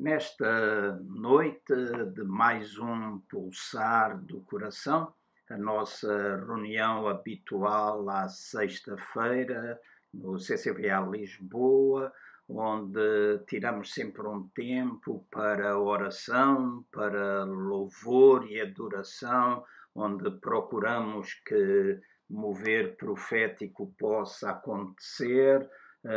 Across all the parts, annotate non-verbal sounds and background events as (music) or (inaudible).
nesta noite de mais um pulsar do coração, a nossa reunião habitual à sexta-feira no CCVA Lisboa, onde tiramos sempre um tempo para oração, para louvor e adoração, onde procuramos que mover profético possa acontecer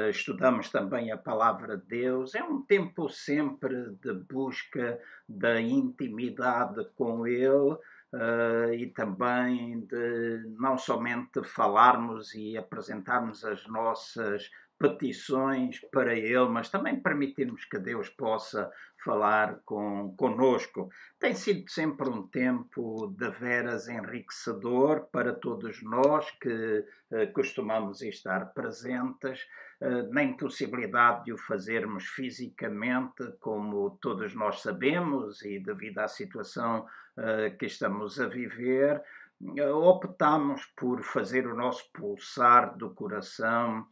estudamos também a palavra de Deus. É um tempo sempre de busca da intimidade com Ele uh, e também de não somente falarmos e apresentarmos as nossas petições para Ele, mas também permitirmos que Deus possa falar com, conosco. Tem sido sempre um tempo de veras enriquecedor para todos nós que uh, costumamos estar presentes, uh, na impossibilidade de o fazermos fisicamente, como todos nós sabemos, e devido à situação uh, que estamos a viver, optamos por fazer o nosso pulsar do coração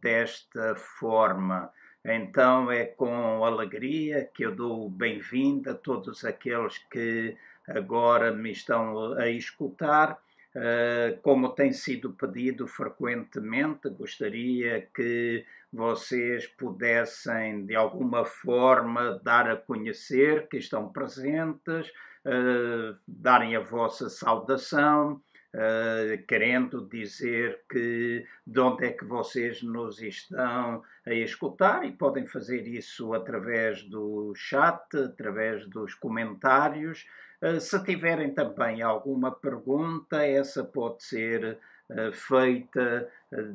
desta forma. Então é com alegria que eu dou bem-vindo a todos aqueles que agora me estão a escutar. Uh, como tem sido pedido frequentemente, gostaria que vocês pudessem de alguma forma dar a conhecer que estão presentes, uh, darem a vossa saudação, uh, querendo dizer que de onde é que vocês nos estão a escutar e podem fazer isso através do chat, através dos comentários. Uh, se tiverem também alguma pergunta, essa pode ser uh, feita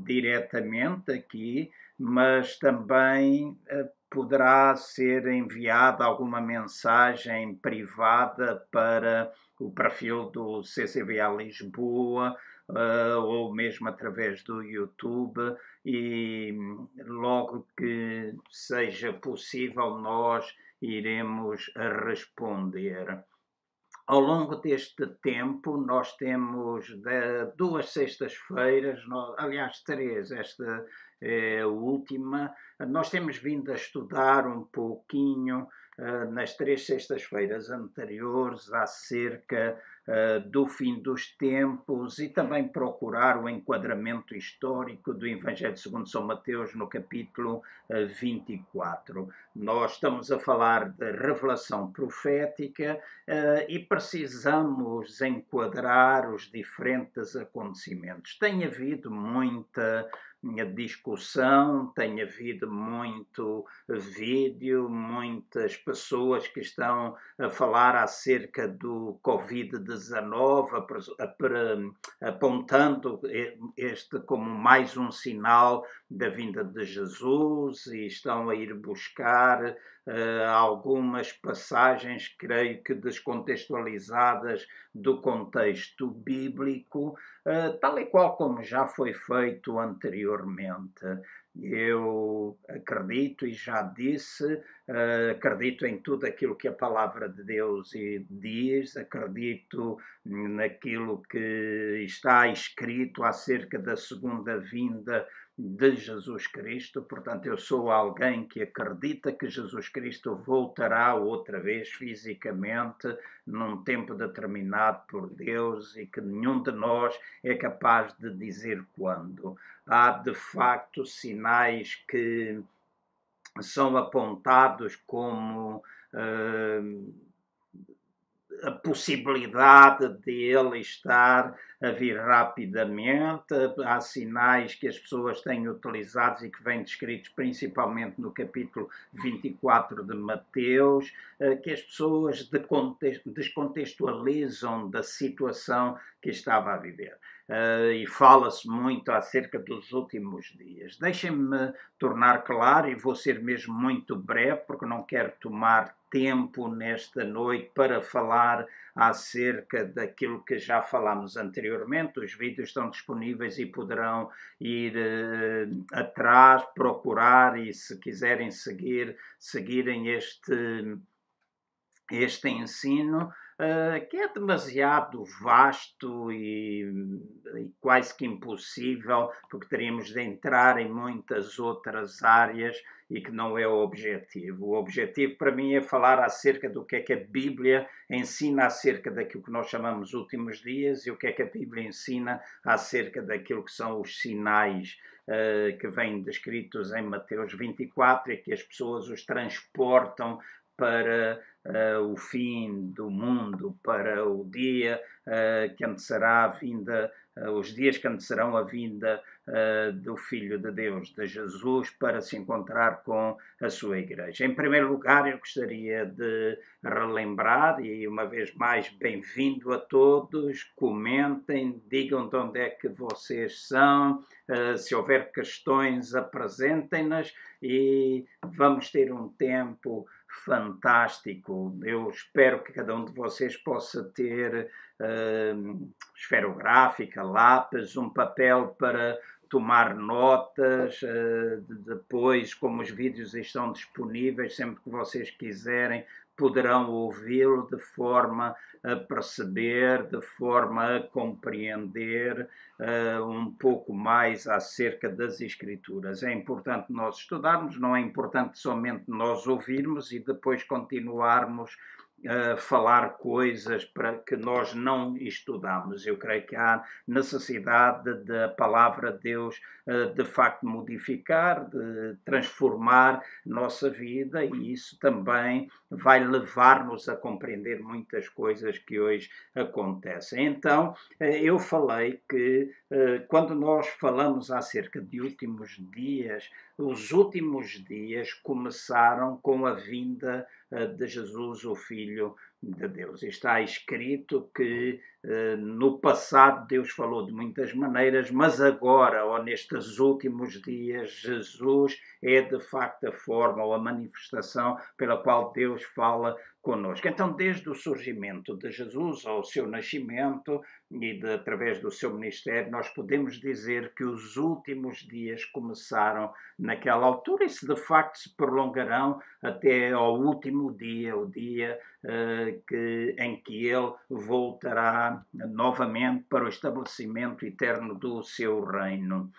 diretamente aqui, mas também poderá ser enviada alguma mensagem privada para o perfil do CCBA Lisboa uh, ou mesmo através do YouTube e logo que seja possível nós iremos responder. Ao longo deste tempo, nós temos duas sextas-feiras, aliás, três, esta é a última, nós temos vindo a estudar um pouquinho nas três sextas-feiras anteriores acerca uh, do fim dos tempos e também procurar o enquadramento histórico do Evangelho segundo São Mateus no capítulo uh, 24. Nós estamos a falar de revelação profética e precisamos enquadrar os diferentes acontecimentos. Tem havido muita discussão, tem havido muito vídeo, muitas pessoas que estão a falar acerca do Covid-19, apontando este como mais um sinal da vinda de Jesus e estão a ir buscar algumas passagens, creio que descontextualizadas do contexto bíblico, uh, tal e qual como já foi feito anteriormente. Eu acredito e já disse, uh, acredito em tudo aquilo que a palavra de Deus diz, acredito naquilo que está escrito acerca da segunda vinda de Jesus Cristo. Portanto, eu sou alguém que acredita que Jesus Cristo voltará outra vez fisicamente num tempo determinado por Deus e que nenhum de nós é capaz de dizer quando. Há de facto sinais que são apontados como. Uh, a possibilidade de ele estar a vir rapidamente. Há sinais que as pessoas têm utilizado e que vêm descritos principalmente no capítulo 24 de Mateus, eh, que as pessoas descontextualizam da situação que estava a viver. Uh, e fala-se muito acerca dos últimos dias. Deixem-me tornar claro, e vou ser mesmo muito breve, porque não quero tomar tempo nesta noite para falar acerca daquilo que já falámos anteriormente. Os vídeos estão disponíveis e poderão ir uh, atrás, procurar e, se quiserem seguir, seguirem este, este ensino. Uh, que é demasiado vasto e, e, quase que impossível, porque teríamos de entrar em muitas outras áreas e que não é o objetivo. O objetivo para mim é falar acerca do que é que a Bíblia ensina acerca daquilo que nós chamamos últimos dias e o que é que a Bíblia ensina acerca daquilo que são os sinais uh, que vêm descritos em Mateus 24 e que as pessoas os transportam para o fim do mundo, para o dia uh, que antecederá a vinda, uh, os dias que antecederão a vinda do Filho de Deus, de Jesus, para se encontrar com a sua igreja. Em primeiro lugar, eu gostaria de relembrar, e uma vez mais, bem-vindo a todos, comentem, digam de onde é que vocês são, se houver questões, apresentem-nas e vamos ter um tempo fantástico. Eu espero que cada um de vocês possa ter uh, esferográfica, lápis, um papel para tomar notas. Uh, depois, como os vídeos estão disponíveis, sempre que vocês quiserem, poderão ouvi-lo de forma a perceber, de forma a compreender uh, um pouco mais acerca das Escrituras. É importante nós estudarmos, não é importante somente nós ouvirmos e depois continuarmos falar coisas para que nós não estudamos. Eu creio que há necessidade da palavra de Deus uh, de facto modificar, de transformar nossa vida e isso também vai levar-nos a compreender muitas coisas que hoje acontecem. Então, uh, eu falei que quando nós falamos acerca de últimos dias, os últimos dias começaram com a vinda eh, de Jesus, o Filho de Deus. Está escrito que eh, no passado Deus falou de muitas maneiras, mas agora, ou nestes últimos dias, Jesus é de facto a forma ou a manifestação pela qual Deus fala conosco. Então, desde o surgimento de Jesus, ou o seu nascimento, e de, através do seu ministério, nós podemos dizer que os últimos dias começaram naquela altura e se de facto se prolongarão até ao último dia, o dia uh, que, em que ele voltará novamente para o estabelecimento eterno do seu reino.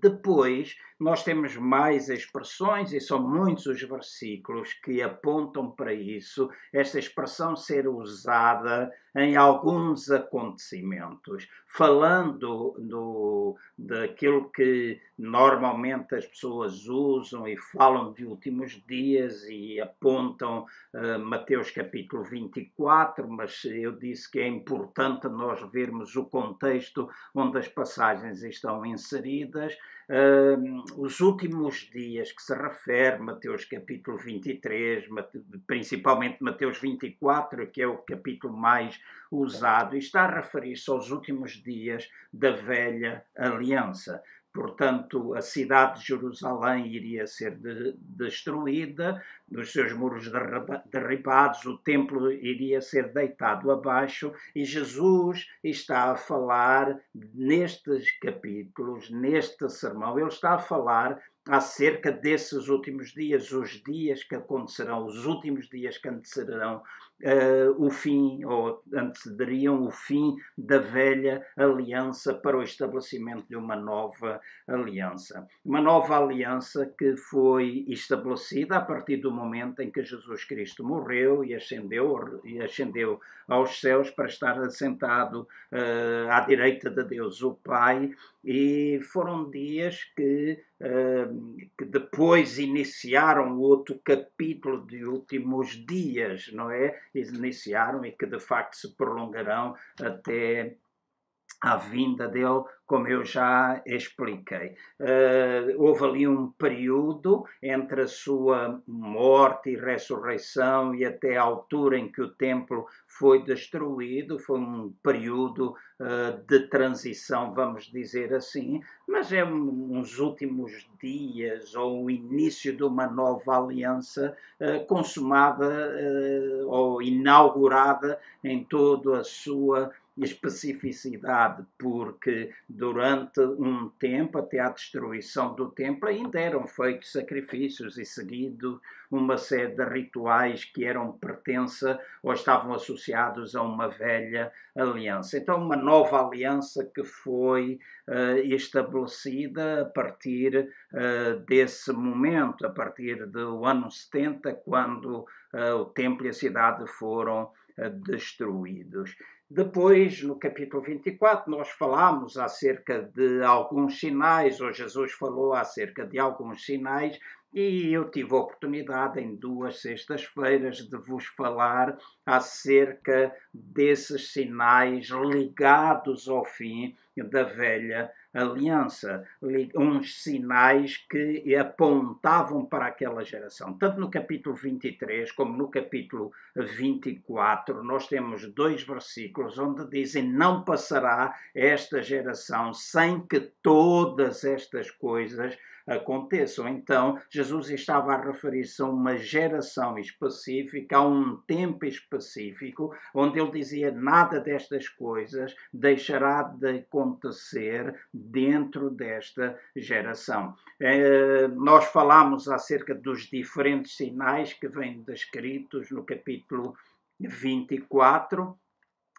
Depois, nós temos mais expressões, e são muitos os versículos que apontam para isso, esta expressão ser usada em alguns acontecimentos, falando do, daquilo que normalmente as pessoas usam e falam de últimos dias e apontam uh, Mateus capítulo 24, mas eu disse que é importante nós vermos o contexto onde as passagens estão inseridas uh, os últimos dias que se refere, Mateus capítulo 23, principalmente Mateus 24, que é o capítulo mais usado, está a referir-se aos últimos dias da velha aliança. Portanto, a cidade de Jerusalém iria ser de, destruída, os seus muros derribados, o templo iria ser deitado abaixo, e Jesus está a falar nestes capítulos, neste sermão, ele está a falar acerca desses últimos dias, os dias que acontecerão, os últimos dias que antecederão uh, o fim, ou antecederiam o fim da velha aliança para o estabelecimento de uma nova aliança. Uma nova aliança que foi estabelecida a partir do momento em que Jesus Cristo morreu e ascendeu, e ascendeu aos céus para estar assentado uh, à direita de Deus, o Pai, e foram dias que, uh, que depois iniciaram outro capítulo de últimos dias, não é? Iniciaram e que de facto se prolongarão até à vinda dele, como eu já expliquei. Uh, houve ali um período entre a sua morte e ressurreição e até a altura em que o templo foi destruído, foi um período uh, de transição, vamos dizer assim, mas é uns últimos dias ou o início de uma nova aliança uh, consumada ou inaugurada em toda a sua especificidade, porque durante um tempo, até à destruição do templo, ainda eram feitos sacrifícios e seguido uma série de rituais que eram pertença ou estavam associados a uma velha aliança. Então, uma nova aliança que foi uh, estabelecida a partir uh, desse momento, a partir do ano 70, quando uh, o templo e a cidade foram destruídos. Depois, no capítulo 24, nós falamos acerca de alguns sinais, ou Jesus falou acerca de alguns sinais, e eu tive a oportunidade em duas sextas-feiras de vos falar acerca desses sinais ligados ao fim da velha aliança, uns sinais que apontavam para aquela geração. Tanto no capítulo 23 como no capítulo 24, nós temos dois versículos onde dizem: Não passará esta geração sem que todas estas coisas aconteçam. Então, Jesus estava a referir-se a uma geração específica, a um tempo específico, onde ele dizia: nada destas coisas deixará de acontecer dentro desta geração. Eh, nós falamos acerca dos diferentes sinais que vêm descritos no capítulo 24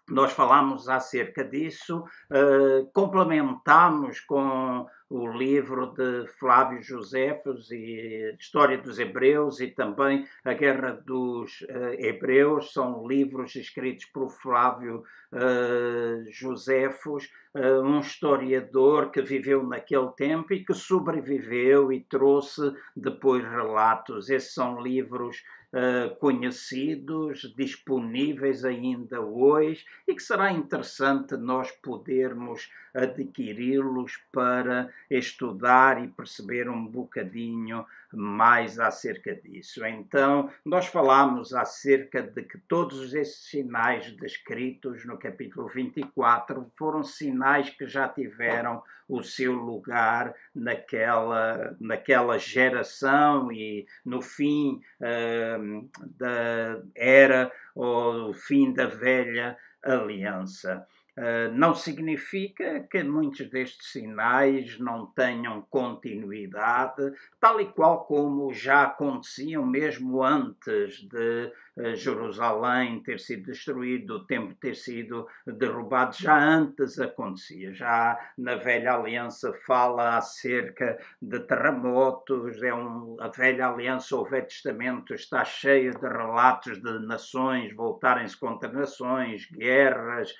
nós falamos acerca disso, uh, complementamos com o livro de Flávio Josefos e História dos Hebreus e também a Guerra dos uh, Hebreus, são livros escritos por Flávio uh, Josefos, uh, um historiador que viveu naquele tempo e que sobreviveu e trouxe depois relatos. Esses são livros Uh, conhecidos, disponíveis ainda hoje e que será interessante nós podermos adquiri-los para estudar e perceber um bocadinho mais acerca disso. Então, nós falamos acerca de que todos esses sinais descritos no capítulo 24 foram sinais que já tiveram o seu lugar naquela, naquela geração e no fim uh, da era ou fim da velha aliança. Uh, não significa que muitos destes sinais não tenham continuidade, tal e qual como já aconteciam mesmo antes de uh, Jerusalém ter sido destruído, o templo ter sido derrubado, já antes acontecia. Já na Velha Aliança fala acerca de terremotos, é um, a Velha Aliança, o Velho Testamento, está cheio de relatos de nações voltarem-se contra nações, guerras.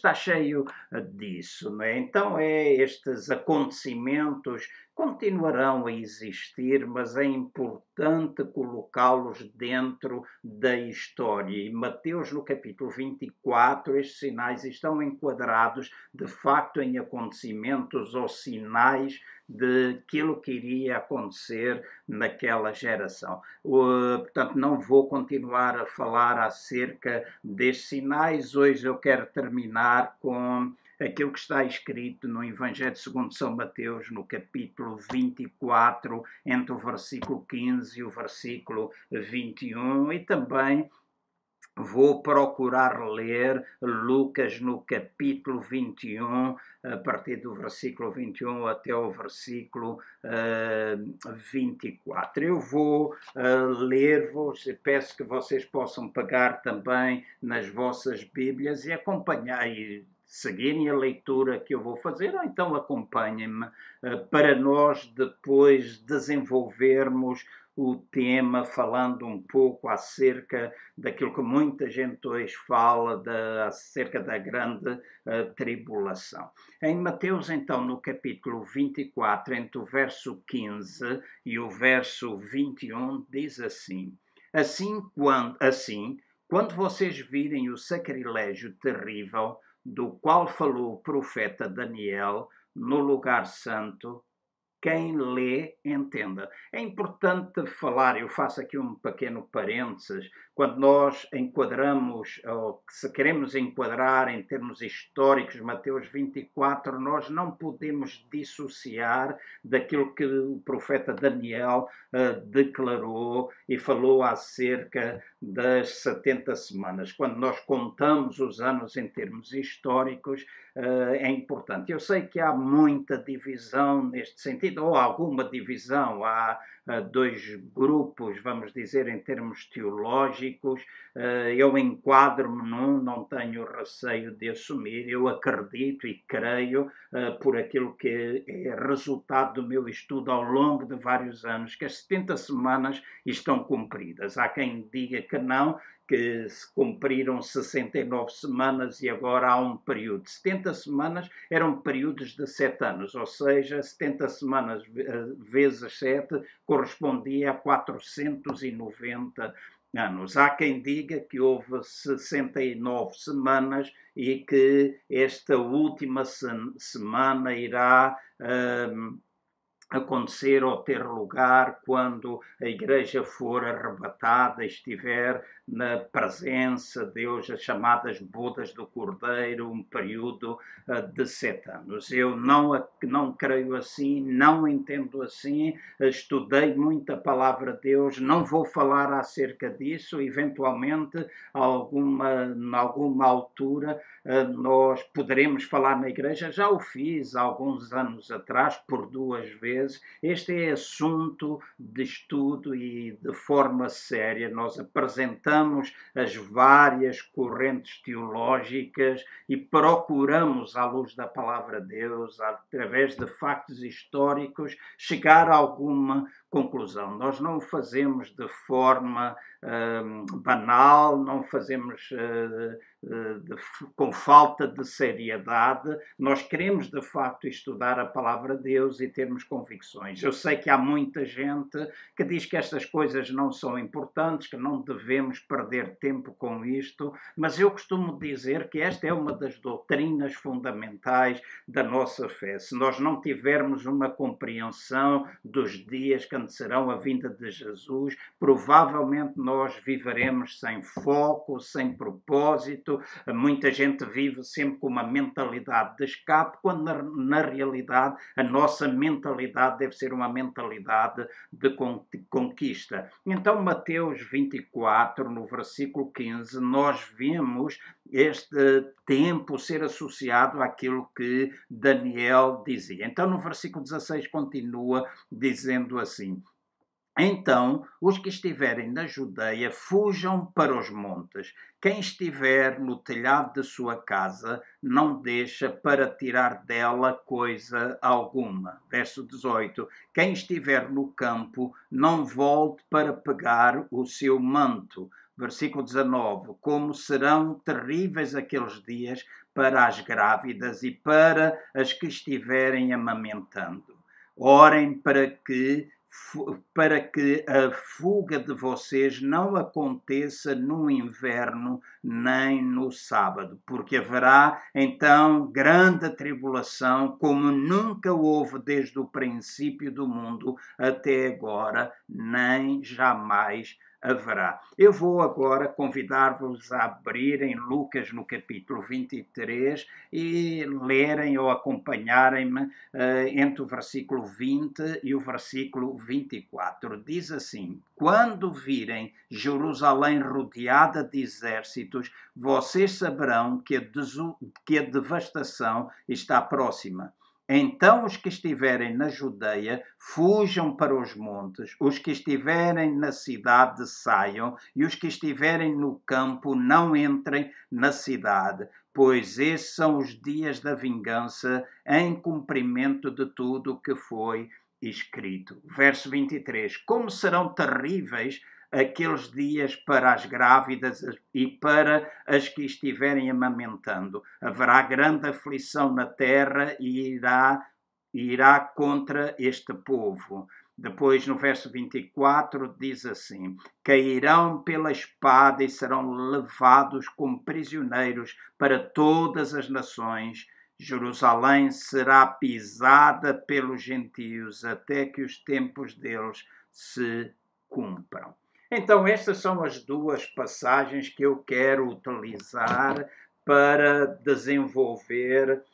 Está cheio eh, disso. Não é? Então, é estes acontecimentos continuarão a existir, mas é importante colocá-los dentro da história. E Mateus, no capítulo 24, estes sinais estão enquadrados de facto em acontecimentos ou sinais daquilo que iria acontecer naquela geração. portanto, não vou continuar a falar acerca destes sinais. Hoje eu quero terminar com aquilo que está escrito no Evangelho segundo São Mateus, no capítulo 24, entre o versículo 15 e o versículo 21, e também vou procurar ler Lucas no capítulo 21, a partir do versículo 21 até o versículo uh, 24. Eu vou uh, ler-vos e peço que vocês possam pegar também nas vossas Bíblias e acompanhar seguirem a leitura que eu vou fazer, ou então acompanhem-me uh, para nós depois desenvolvermos o tema falando um pouco acerca daquilo que muita gente hoje fala de, acerca da grande uh, tribulação. Em Mateus, então, no capítulo 24, entre o verso 15 e o verso 21, diz assim: Assim, quando, assim, quando vocês virem o sacrilégio terrível do qual falou o profeta Daniel no lugar santo, quem lê entenda. É importante falar, eu faço aqui um pequeno parênteses, quando nós enquadramos, ou se queremos enquadrar em termos históricos Mateus 24, nós não podemos dissociar daquilo que o profeta Daniel uh, declarou e falou acerca das 70 semanas. Quando nós contamos os anos em termos históricos, uh, é importante. Eu sei que há muita divisão neste sentido, ou alguma divisão. Há uh, dois grupos, vamos dizer, em termos teológicos. Uh, eu enquadro-me num, não tenho receio de assumir. Eu acredito e creio, por aquilo que é resultado do meu estudo ao longo de vários anos, que as 70 semanas estão cumpridas. Há quem diga que não, que se cumpriram 69 semanas e agora há um período. 70 semanas eram períodos de 7 anos, ou seja, 70 semanas eh, vezes 7 correspondia a 490 anos. Há quem diga que houve 69 semanas e que esta última semana irá. Um, acontecer ou ter lugar quando a igreja for arrebatada, estiver na presença de Deus, as chamadas bodas do Cordeiro, um período uh, de sete anos. Eu não, não creio assim, não entendo assim, estudei muito a palavra de Deus, não vou falar acerca disso, eventualmente, alguma, alguma altura, uh, nós poderemos falar na igreja, já o fiz alguns anos atrás, por duas vezes. Este é assunto de estudo e de forma séria nós apresentamos estudamos as várias correntes teológicas e procuramos, à luz da palavra de Deus, através de factos históricos, chegar a alguma conclusão. Nós não o fazemos de forma uh, banal, não fazemos uh, de, com falta de seriedade. Nós queremos, de facto, estudar a palavra de Deus e termos convicções. Eu sei que há muita gente que diz que estas coisas não são importantes, que não devemos perder tempo com isto, mas eu costumo dizer que esta é uma das doutrinas fundamentais da nossa fé. Se nós não tivermos uma compreensão dos dias que serão a vinda de Jesus, provavelmente nós viveremos sem foco, sem propósito. Muita gente vive sempre com uma mentalidade de escape, quando na, na realidade a nossa mentalidade deve ser uma mentalidade de conquista. Então, Mateus 24, no versículo 15, nós vemos este tempo ser associado àquilo que Daniel dizia. Então, no versículo 16, continua dizendo assim: então, os que estiverem na Judeia fujam para os montes. Quem estiver no telhado de sua casa, não deixa para tirar dela coisa alguma. Verso 18. Quem estiver no campo, não volte para pegar o seu manto. Versículo 19: Como serão terríveis aqueles dias para as grávidas e para as que estiverem amamentando. Orem para que para que a fuga de vocês não aconteça no inverno nem no sábado, porque haverá então grande tribulação, como nunca houve desde o princípio do mundo até agora, nem jamais haverá. Eu vou agora convidar-vos a abrirem Lucas no capítulo 23 e lerem ou acompanharem-me uh, entre o versículo 20 e o versículo 24. Diz assim: Quando virem Jerusalém rodeada de exércitos, vocês saberão que a, que a devastação está próxima. Então os que estiverem na Judeia fujam para os montes, os que estiverem na cidade saiam, e os que estiverem no campo não entrem na cidade, pois esses são os dias da vingança em cumprimento de tudo o que foi escrito. Verso 23: Como serão terríveis aqueles dias para as grávidas e para as que estiverem amamentando. Haverá grande aflição na terra e irá, irá contra este povo. Depois, no verso 24, diz assim: Cairão pela espada e serão levados como prisioneiros para todas as nações. Jerusalém será pisada pelos gentios até que os tempos deles se cumpram. Então, estas são as duas passagens que eu quero utilizar para desenvolver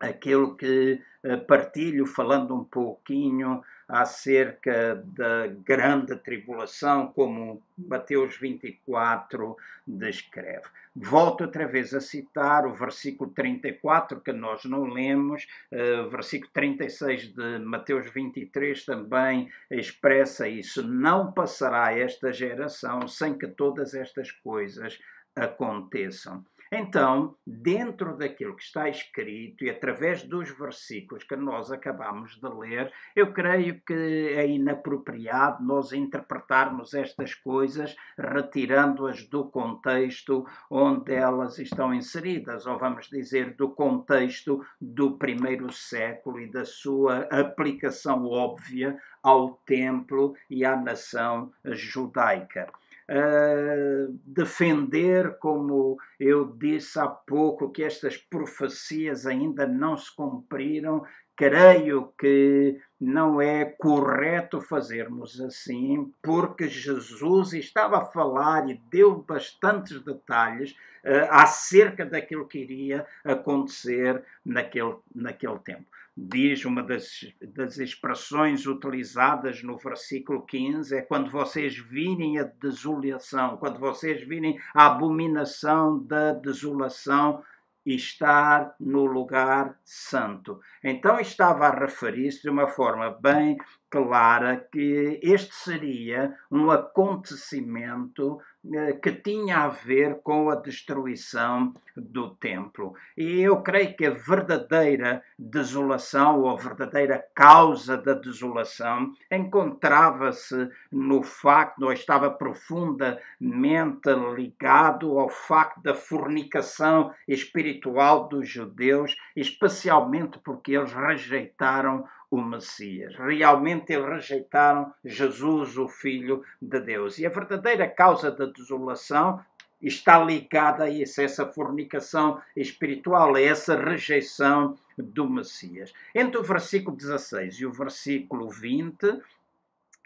aquilo que eh, partilho, falando um pouquinho acerca da grande tribulação, como Mateus 24 descreve. Volto outra vez a citar o versículo 34, que nós não lemos, uh, versículo 36 de Mateus 23 também expressa isso. Não passará esta geração sem que todas estas coisas aconteçam. Então, dentro daquilo que está escrito e através dos versículos que nós acabamos de ler, eu creio que é inapropriado nós interpretarmos estas coisas retirando-as do contexto onde elas estão inseridas, ou vamos dizer, do contexto do primeiro século e da sua aplicação óbvia ao templo e à nação judaica uh, defender, como eu disse há pouco, que estas profecias ainda não se cumpriram. Creio que não é correto fazermos assim, porque Jesus estava a falar e deu bastantes detalhes uh, acerca daquilo que iria acontecer naquele, naquele tempo diz uma das, das expressões utilizadas no versículo 15, é quando vocês virem a desolação, quando vocês virem a abominação da desolação, estar no lugar santo. Então estava a referir-se de uma forma bem clara que este seria um acontecimento eh, que tinha a ver com a destruição do templo. E eu creio que a verdadeira desolação ou a verdadeira causa da desolação encontrava-se no facto, ou estava profundamente ligado ao facto da fornicação espiritual dos judeus, especialmente porque eles rejeitaram o Messias. Realmente eles rejeitaram Jesus, o Filho de Deus. E a verdadeira causa da desolação está ligada a isso, a essa fornicação espiritual, a essa rejeição do Messias. Entre o versículo 16 e o versículo 20,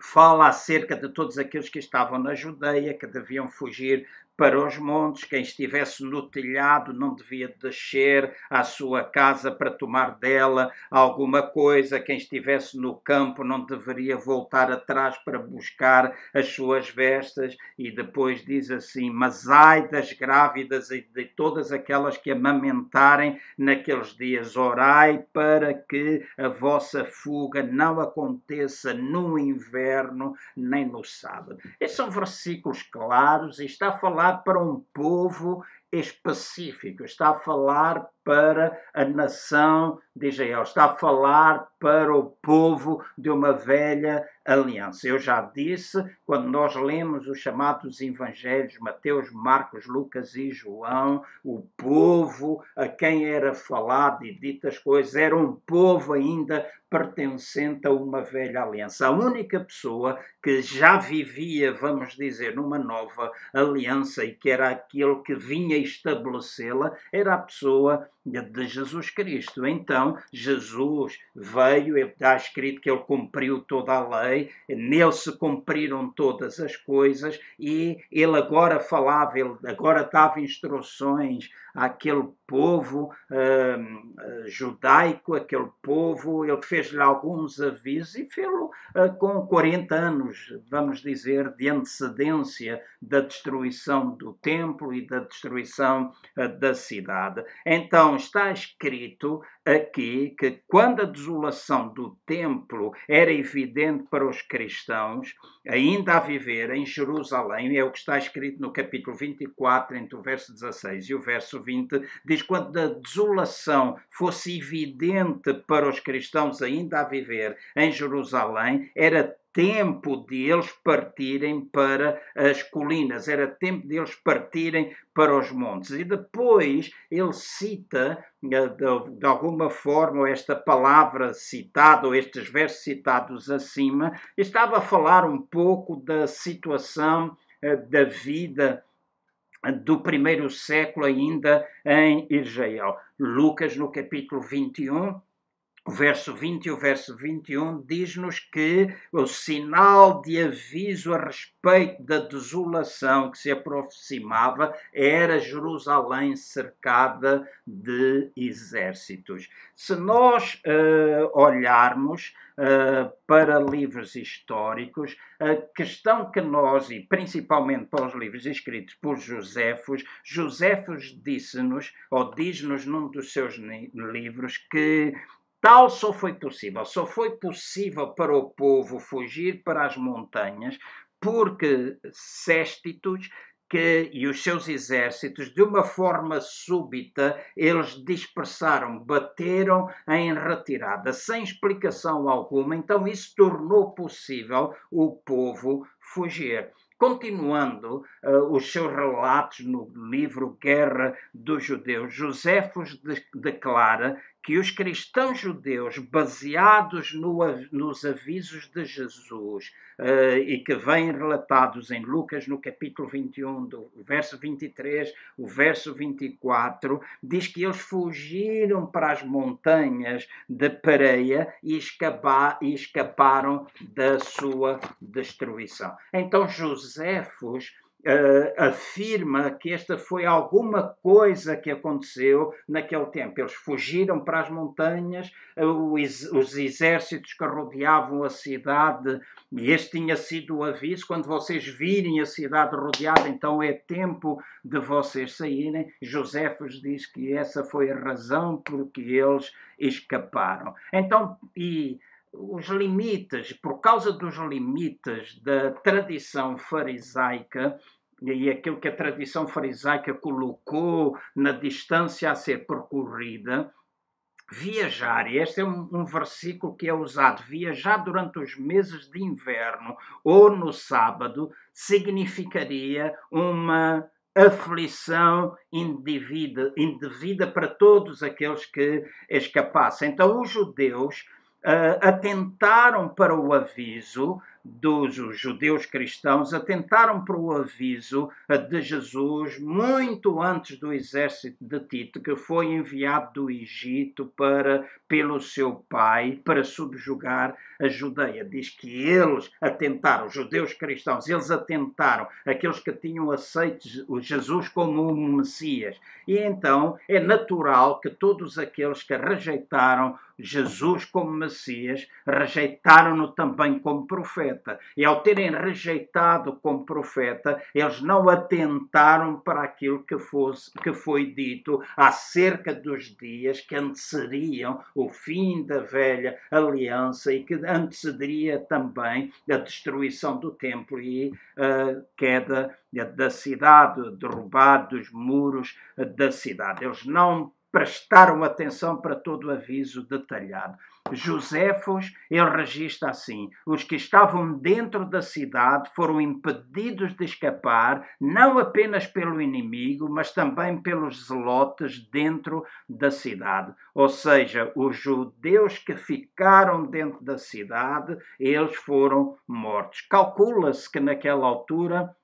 fala acerca de todos aqueles que estavam na Judeia, que deviam fugir para os montes. Quem estivesse no telhado não devia descer à sua casa para tomar dela alguma coisa. Quem estivesse no campo não deveria voltar atrás para buscar as suas vestes. E depois diz assim: Mas ai das grávidas e de todas aquelas que amamentarem naqueles dias, orai para que a vossa fuga não aconteça no inverno nem no sábado. Estes são versículos claros e está falar falar para um povo específico, está a falar para a nação de Israel, está a falar para o povo de uma velha aliança. Eu já disse, quando nós lemos os chamados evangelhos, Mateus, Marcos, Lucas e João, o povo a quem era falado e ditas coisas era um povo ainda pertencente a uma velha aliança. A única pessoa que já vivia, vamos dizer, numa nova aliança e que era aquele que vinha estabelecê-la, era a pessoa de Jesus Cristo. Então, Jesus veio, está escrito que ele cumpriu toda a lei, nele se cumpriram todas as coisas e ele agora falava, ele agora dava instruções àquele povo uh, judaico, aquele povo, ele fez-lhe alguns avisos e fez-lo uh, com 40 anos, vamos dizer, de antecedência da destruição do templo e da destruição uh, da cidade. Então está escrito aqui que quando a desolação do templo era evidente para os cristãos, ainda a viver em Jerusalém, é o que está escrito no capítulo 24, entre o verso 16 e o verso 20, diz quando a desolação fosse evidente para os cristãos ainda a viver em Jerusalém, era tempo de eles partirem para as colinas, era tempo de eles partirem para os montes. E depois ele cita, eh, de, alguma forma, esta palavra citada, ou estes versos citados acima, estava a falar um pouco da situação eh, da vida do primeiro século ainda em Israel. Lucas, no capítulo 21, o verso 20 e o verso 21 diz-nos que o sinal de aviso a respeito da desolação que se aproximava era Jerusalém cercada de exércitos. Se nós uh, olharmos uh, para livros históricos, a questão que nós, e principalmente para os livros escritos por Josefos, Josefos disse-nos, ou diz-nos num dos seus livros, que Tal só foi possível, só foi possível para o povo fugir para as montanhas porque Céstitos que, e os seus exércitos, de uma forma súbita, eles dispersaram, bateram em retirada, sem explicação alguma. Então, isso tornou possível o povo fugir. Continuando uh, os seus relatos no livro Guerra dos Judeus, Josefos de declara que os cristãos judeus, baseados no, nos avisos de Jesus uh, e que vêm relatados em Lucas no capítulo 21, do verso 23, o verso 24, diz que eles fugiram para as montanhas de Pareia e, escapa, e escaparam da sua destruição. Então Josefos uh, afirma que esta foi alguma coisa que aconteceu naquele tempo. Eles fugiram para as montanhas, uh, os, os exércitos que rodeavam a cidade, e este tinha sido o aviso: quando vocês virem a cidade rodeada, então é tempo de vocês saírem. José diz que essa foi a razão por que eles escaparam. Então, e os limites, por causa dos limites da tradição farisaica, e aquilo que a tradição farisaica colocou na distância a ser percorrida, viajar, e este é um, um, versículo que é usado, viajar durante os meses de inverno ou no sábado, significaria uma aflição indevida, indevida para todos aqueles que escapassem. Então, os judeus uh, atentaram para o aviso dos judeus cristãos, atentaram para o aviso de Jesus muito antes do exército de Tito, que foi enviado do Egito para pelo seu pai para subjugar a Judeia. Diz que eles atentaram, os judeus cristãos, eles atentaram, aqueles que tinham aceito Jesus como um Messias. E então é natural que todos aqueles que rejeitaram Jesus como Messias, rejeitaram-no também como profeta. E ao terem rejeitado como profeta, eles não atentaram para aquilo que, fosse, que foi dito acerca dos dias que antecediam o fim da velha aliança e que antecederia também a destruição do templo e a queda da cidade, derrubar dos muros da cidade. Eles não prestaram atenção para todo o aviso detalhado. Josefos, ele registra assim: os que estavam dentro da cidade foram impedidos de escapar, não apenas pelo inimigo, mas também pelos zelotes dentro da cidade. Ou seja, os judeus que ficaram dentro da cidade, eles foram mortos. Calcula-se que naquela altura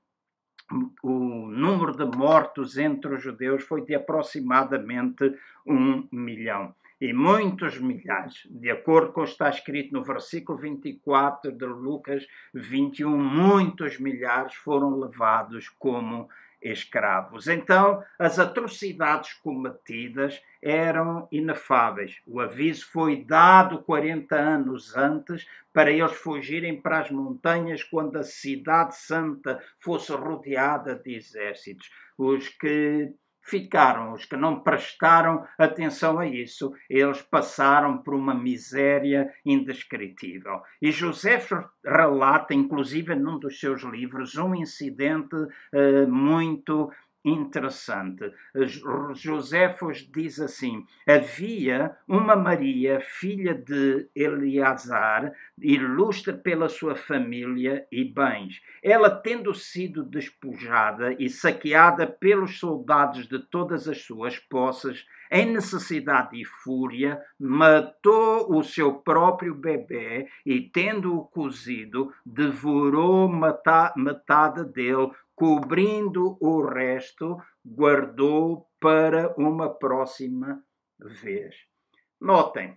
o número de mortos entre os judeus foi de aproximadamente um milhão. E muitos milhares, de acordo com o que está escrito no versículo 24 de Lucas 21, muitos milhares foram levados como escravos. Então, as atrocidades cometidas eram inefáveis. O aviso foi dado 40 anos antes para eles fugirem para as montanhas quando a cidade santa fosse rodeada de exércitos. Os que ficaram, os que não prestaram atenção a isso, eles passaram por uma miséria indescritível. E José relata, inclusive num dos seus livros, um incidente uh, muito interessante. Josefos diz assim: havia uma Maria, filha de Eleazar, ilustre pela sua família e bens. Ela, tendo sido despojada e saqueada pelos soldados de todas as suas posses, em necessidade e fúria, matou o seu próprio bebê e, tendo-o cozido, devorou metade dele cobrindo o resto, guardou para uma próxima vez. Notem,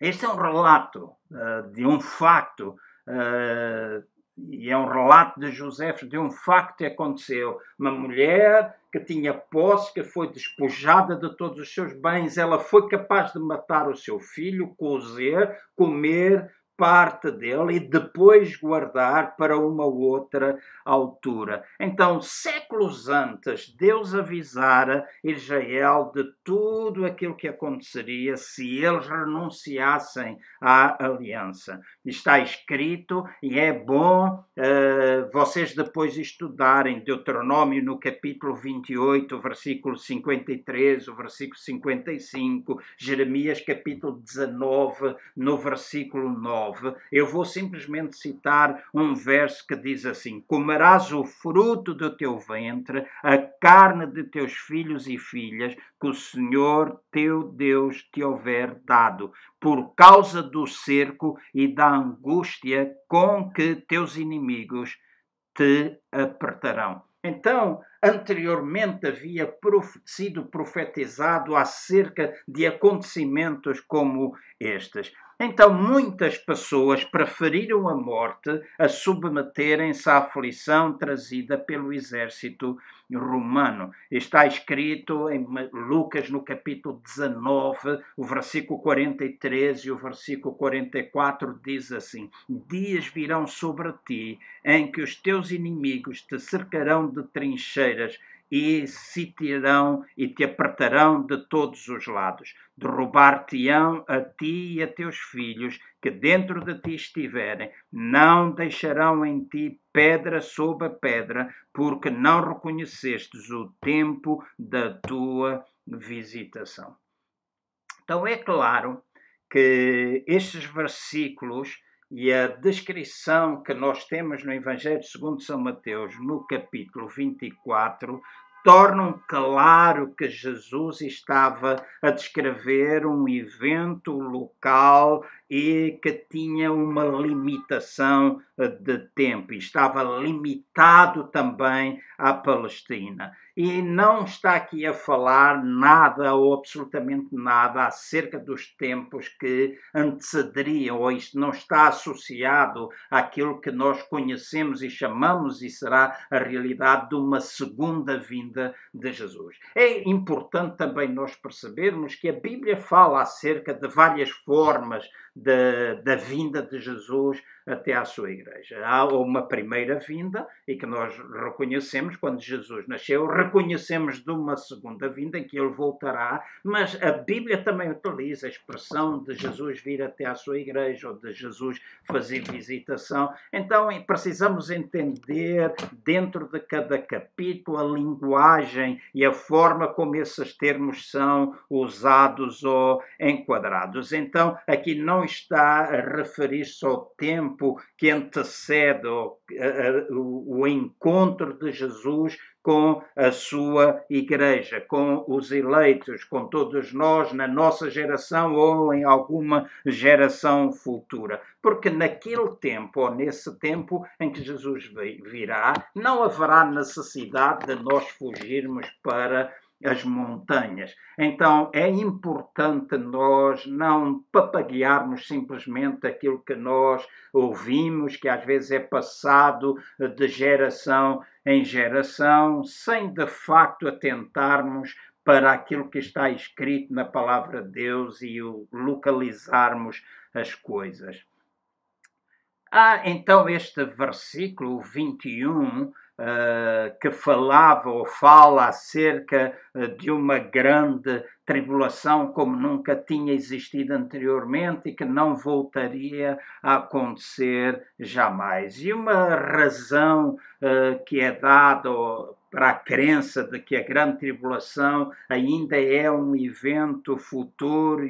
Este é um relato uh, de um facto, uh, e é um relato de José de um facto que aconteceu. Uma mulher que tinha posse, que foi despojada de todos os seus bens, ela foi capaz de matar o seu filho, cozer, comer, parte dele e depois guardar para uma outra altura. Então, séculos antes, Deus avisara Israel de tudo aquilo que aconteceria se eles renunciassem à aliança. Está escrito e é bom uh, vocês depois estudarem Deuteronômio no capítulo 28, versículo 53, o versículo 55, Jeremias capítulo 19, no versículo 9 9, eu vou simplesmente citar um verso que diz assim: Comerás o fruto do teu ventre, a carne de teus filhos e filhas, que o Senhor teu Deus te houver dado, por causa do cerco e da angústia com que teus inimigos te apertarão. Então, anteriormente havia prof sido profetizado acerca de acontecimentos como estes. Então, muitas pessoas preferiram a morte a submeterem-se à aflição trazida pelo exército romano. Está escrito em Lucas, no capítulo 19, o versículo 43 e o versículo 44 diz assim: Dias virão sobre ti em que os teus inimigos te cercarão de trincheiras e sitiarão e te apertarão de todos os lados. Derrubar-te-ão a ti e a teus filhos que dentro de ti estiverem. Não deixarão em ti pedra sobre pedra, porque não reconhecestes o tempo da tua visitação. Então é claro que estes versículos e a descrição que nós temos no Evangelho segundo São Mateus, no capítulo 24, tornam claro que Jesus estava a descrever um evento local e que tinha uma limitação eh, de tempo, estava limitado também à Palestina. E não está aqui a falar nada ou absolutamente nada acerca dos tempos que antecederiam, ou isto não está associado àquilo que nós conhecemos e chamamos e será a realidade de uma segunda vinda de Jesus. É importante também nós percebermos que a Bíblia fala acerca de várias formas da, da vinda de Jesus até à sua igreja. Há uma primeira vinda, e que nós reconhecemos quando Jesus nasceu, reconhecemos de uma segunda vinda em que ele voltará, mas a Bíblia também utiliza a expressão de Jesus vir até à sua igreja ou de Jesus fazer visitação. Então precisamos entender dentro de cada capítulo a linguagem e a forma como esses termos são usados ou enquadrados. Então aqui não está a referir-se ao tempo que antecede o, o, o encontro de Jesus com a sua igreja, com os eleitos, com todos nós na nossa geração ou em alguma geração futura. Porque naquele tempo, ou nesse tempo em que Jesus virá, não haverá necessidade de nós fugirmos para as montanhas. Então é importante nós não papaguearmos simplesmente aquilo que nós ouvimos, que às vezes é passado de geração em geração, sem de facto atentarmos para aquilo que está escrito na palavra de Deus e o localizarmos as coisas. Há então este versículo 21 uh, que falava ou fala acerca uh, de uma grande tribulação como nunca tinha existido anteriormente e que não voltaria a acontecer jamais. E uma razão que é dada para a crença de que a grande tribulação ainda é um evento futuro,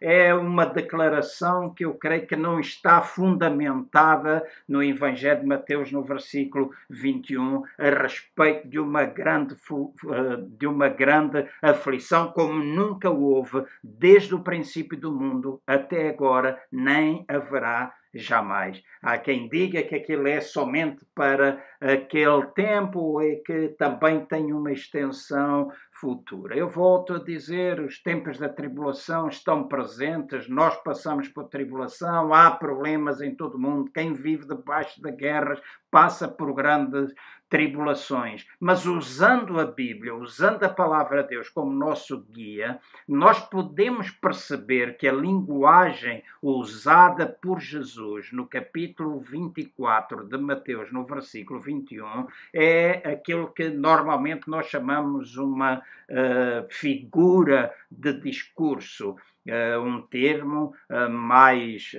é uma declaração que eu creio que não está fundamentada no Evangelho de Mateus, no versículo 21, a respeito de uma grande, eh, de uma grande aflição, como nunca houve desde o princípio do mundo até agora, nem haverá jamais. Há quem diga que aquilo é somente para aquele tempo e que também tem uma extensão futura. Eu volto a dizer: os tempos da tribulação estão presentes, nós passamos por tribulação, há problemas em todo o mundo. Quem vive debaixo de guerras passa por grandes tribulações. Mas usando a Bíblia, usando a palavra de Deus como nosso guia, nós podemos perceber que a linguagem usada por Jesus no capítulo 24 de Mateus, no versículo 21, é aquilo que normalmente nós chamamos uma uh, figura de discurso. Uh, um termo uh, mais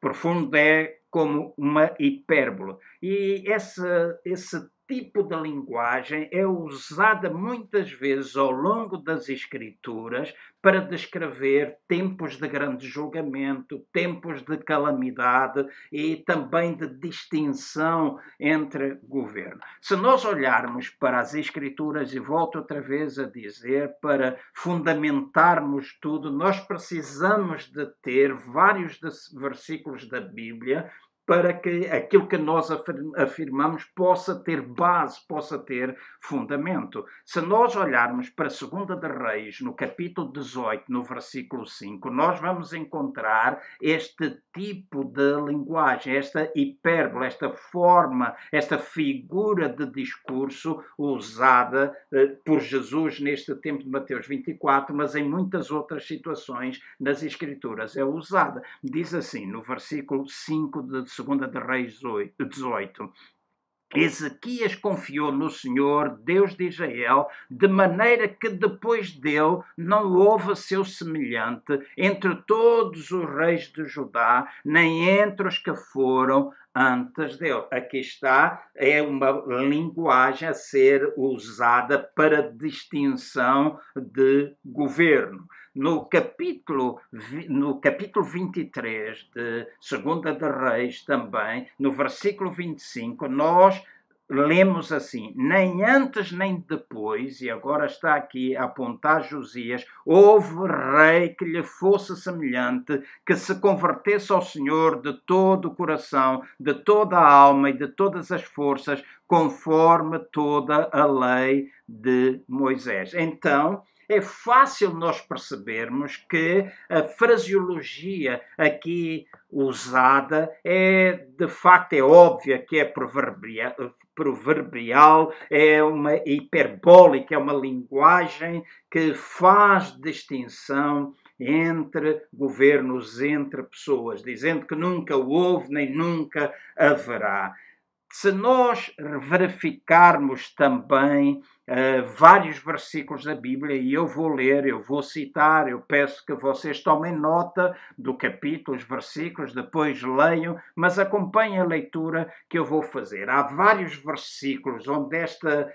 profundo é como uma hipérbole. E esse, esse tipo de linguagem é usada muitas vezes ao longo das Escrituras para descrever tempos de grande julgamento, tempos de calamidade e também de distinção entre governo. Se nós olharmos para as Escrituras, e volto outra vez a dizer, para fundamentarmos tudo, nós precisamos de ter vários versículos da Bíblia para que aquilo que nós afirmamos possa ter base, possa ter fundamento. Se nós olharmos para a Segunda de Reis, no capítulo 18, no versículo 5, nós vamos encontrar este tipo de linguagem, esta hipérbole, esta forma, esta figura de discurso usada eh, por Jesus neste tempo de Mateus 24, mas em muitas outras situações nas Escrituras é usada. Diz assim, no versículo 5 de segunda de Reis 18. Ezequias confiou no Senhor, Deus de Israel, de maneira que depois dele não houve seu semelhante entre todos os reis de Judá, nem entre os que foram antes dele. Aqui está, é uma linguagem a ser usada para distinção de governo. No capítulo, no capítulo 23 de Segunda de Reis, também, no versículo 25, nós lemos assim: nem antes nem depois, e agora está aqui a apontar Josias, houve rei que lhe fosse semelhante, que se convertesse ao Senhor de todo o coração, de toda a alma e de todas as forças, conforme toda a lei de Moisés. Então, é fácil nós percebermos que a fraseologia aqui usada é, de facto, é óbvia que é proverbial, proverbial, é uma hiperbólica, é uma linguagem que faz distinção entre governos, entre pessoas, dizendo que nunca houve nem nunca haverá se nós verificarmos também uh, vários versículos da Bíblia, e eu vou ler, eu vou citar, eu peço que vocês tomem nota do capítulo, os versículos, depois leiam, mas acompanhem a leitura que eu vou fazer. Há vários versículos onde esta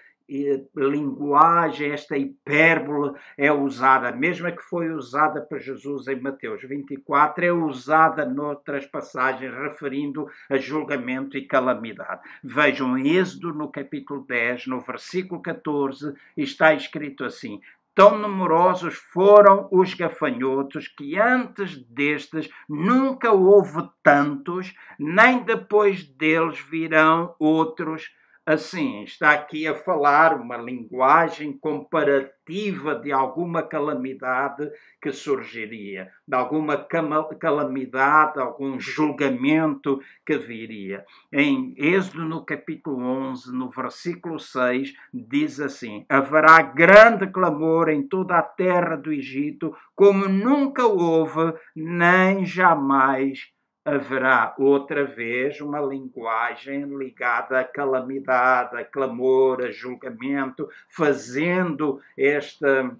linguagem, esta hipérbole é usada, a mesma que foi usada para Jesus em Mateus 24, é usada noutras passagens referindo a julgamento e calamidade. Vejam Êxodo no capítulo 10, no versículo 14, está escrito assim: Tão numerosos foram os gafanhotos que antes destes nunca houve tantos, nem depois deles virão outros assim, está aqui a falar uma linguagem comparativa de alguma calamidade que surgiria, de alguma calamidade, algum julgamento que viria. Em Êxodo, no capítulo 11, no versículo 6, diz assim: Haverá grande clamor em toda a terra do Egito, como nunca houve, nem jamais haverá outra vez uma linguagem ligada à calamidade, a clamor, a julgamento, fazendo esta,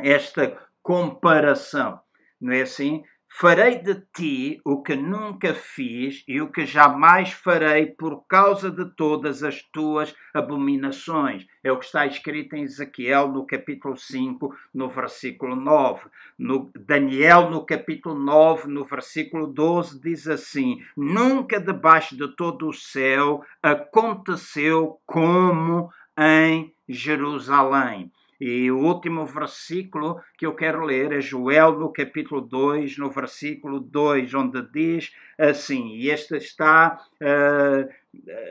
esta comparação. Não é assim? Farei de ti o que nunca fiz e o que jamais farei por causa de todas as tuas abominações. É o que está escrito em Ezequiel no capítulo 5, no versículo 9. No Daniel, no capítulo 9, no versículo 12, diz assim: Nunca debaixo de todo o céu aconteceu como em Jerusalém. E o último versículo que eu quero ler é Joel, no capítulo 2, no versículo 2, onde diz assim: e este está uh,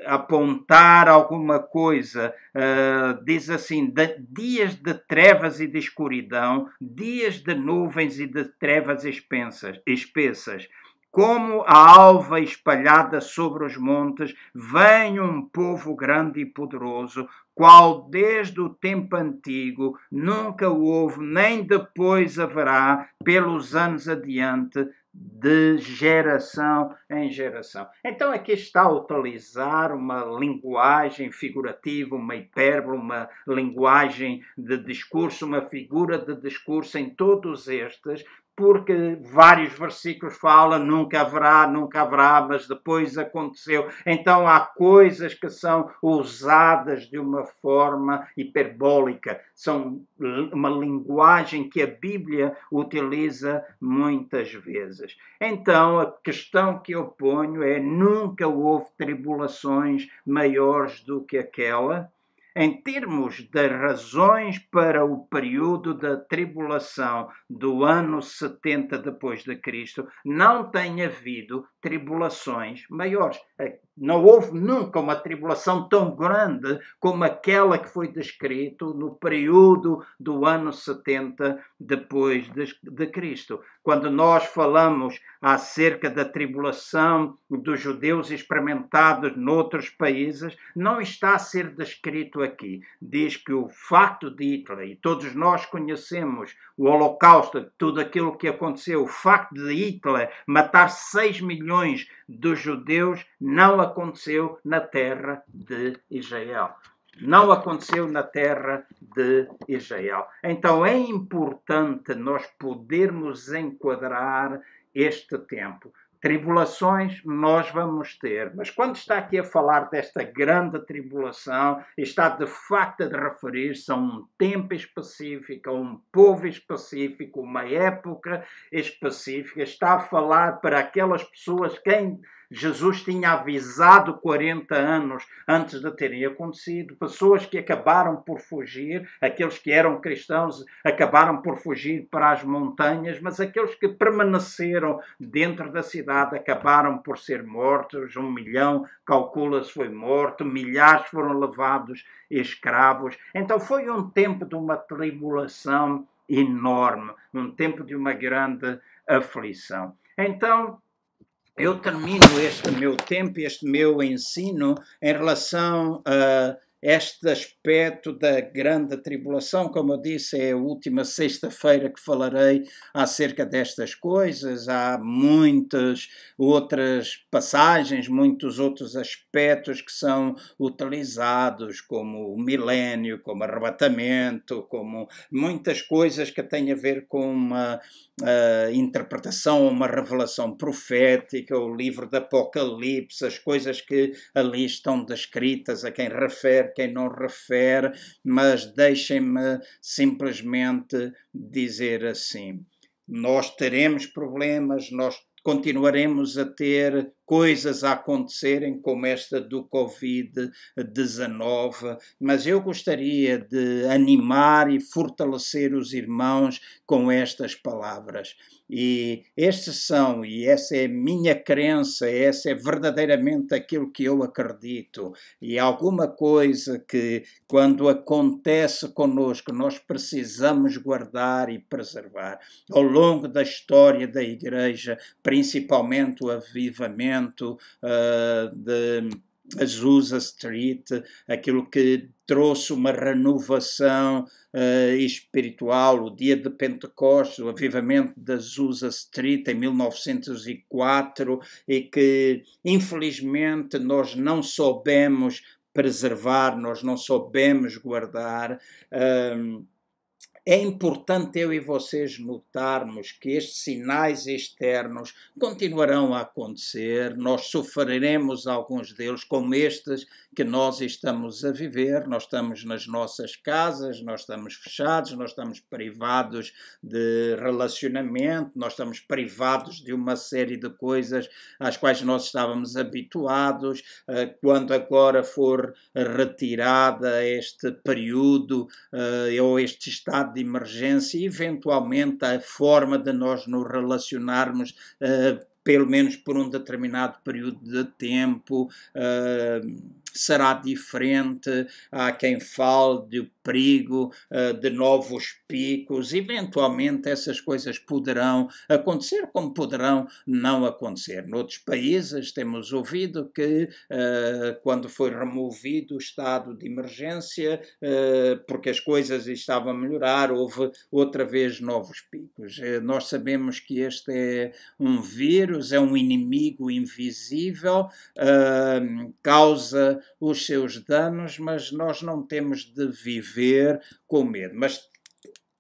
apontar alguma coisa, uh, diz assim: de, dias de trevas e de escuridão, dias de nuvens e de trevas espessas, espessas. Como a alva espalhada sobre os montes, vem um povo grande e poderoso, qual desde o tempo antigo nunca houve, nem depois haverá, pelos anos adiante, de geração em geração. Então aqui está a utilizar uma linguagem figurativa, uma hipérbole, uma linguagem de discurso, uma figura de discurso em todos estes, porque vários versículos falam nunca haverá, nunca haverá, mas depois aconteceu. Então há coisas que são usadas de uma forma hiperbólica, são uma linguagem que a Bíblia utiliza muitas vezes. Então a questão que eu ponho é: nunca houve tribulações maiores do que aquela em termos de razões para o período da tribulação do ano 70 depois de Cristo, não tem havido tribulações maiores. Não houve nunca uma tribulação tão grande como aquela que foi descrito no período do ano 70 depois de, de Cristo. Quando nós falamos acerca da tribulação dos judeus experimentados noutros países, não está a ser descrito aqui. Diz que o facto de Hitler, e todos nós conhecemos o Holocausto, tudo aquilo que aconteceu, o facto de Hitler matar 6 milhões de judeus não aconteceu na terra de Israel. Não aconteceu na terra de Israel. Então é importante nós podermos enquadrar este tempo. Tribulações nós vamos ter, mas quando está aqui a falar desta grande tribulação, está de facto a referir-se a um tempo específico, a um povo específico, uma época específica, está a falar para aquelas pessoas quem Jesus tinha avisado 40 anos antes de terem acontecido. Pessoas que acabaram por fugir, aqueles que eram cristãos acabaram por fugir para as montanhas, mas aqueles que permaneceram dentro da cidade acabaram por ser mortos. Um milhão, calcula-se, foi morto, milhares foram levados escravos. Então foi um tempo de uma tribulação enorme, um tempo de uma grande aflição. Então, eu termino este meu tempo, este meu ensino em relação a este aspecto da grande tribulação. Como eu disse, é a última sexta-feira que falarei acerca destas coisas. Há muitas outras passagens, muitos outros aspectos que são utilizados, como o milênio, como arrebatamento, como muitas coisas que têm a ver com uma uh, interpretação, uma revelação profética, o livro do Apocalipse, as coisas que ali estão descritas, a quem refere quem não refere, mas deixem-me simplesmente dizer assim: nós teremos problemas, nós continuaremos a ter coisas a acontecerem como esta do Covid-19, mas eu gostaria de animar e fortalecer os irmãos com estas palavras. E estes são, e essa é a minha crença, essa é verdadeiramente aquilo que eu acredito. E alguma coisa que, quando acontece conosco, nós precisamos guardar e preservar. Ao longo da história da Igreja, principalmente o avivamento uh, de Azusa Street, aquilo que trouxe uma renovação uh, espiritual, o dia de Pentecostes, o avivamento da Azusa Street em 1904 e que infelizmente nós não soubemos preservar, nós não soubemos guardar. Uh, é importante eu e vocês notarmos que estes sinais externos continuarão a acontecer, nós sofreremos alguns deles, como estes que nós estamos a viver. Nós estamos nas nossas casas, nós estamos fechados, nós estamos privados de relacionamento, nós estamos privados de uma série de coisas às quais nós estávamos habituados. Eh, quando agora for retirada este período eh, ou este estado de emergência, eventualmente a forma de nós nos relacionarmos eh, pelo menos por um determinado período de tempo. Uh, será diferente. Há quem fale de perigo uh, de novos picos. Eventualmente essas coisas poderão acontecer, como poderão não acontecer. Noutros países temos ouvido que uh, quando foi removido o estado de emergência, uh, porque as coisas estavam a melhorar, houve outra vez novos picos. nós sabemos que este é um vírus, é um inimigo invisível, causa os seus danos, mas nós não temos de viver com medo. Mas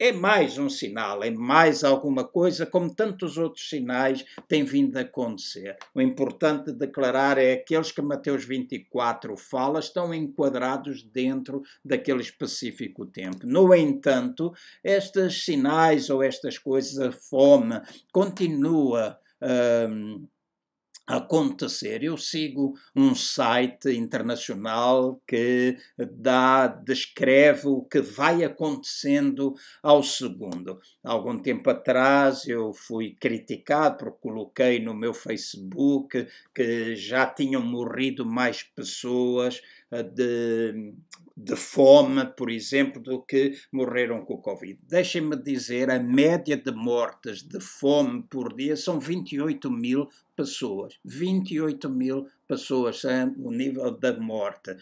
é mais um sinal, é mais alguma coisa, como tantos outros sinais têm vindo a acontecer. O importante declarar é aqueles que Mateus 24 fala estão enquadrados dentro daquele específico tempo. No entanto, estes sinais ou estas coisas, a fome, continua. Hum, acontecer. Eu sigo um site internacional que dá, descreve o que vai acontecendo ao segundo. algum tempo atrás eu fui criticado porque coloquei no meu Facebook que já tinham morrido mais pessoas eh, de, de fome, por exemplo, do que morreram com o Covid. Deixem-me dizer, a média de mortes de fome por dia são 28 mil pessoas. 28 mil pessoas o nível da morte.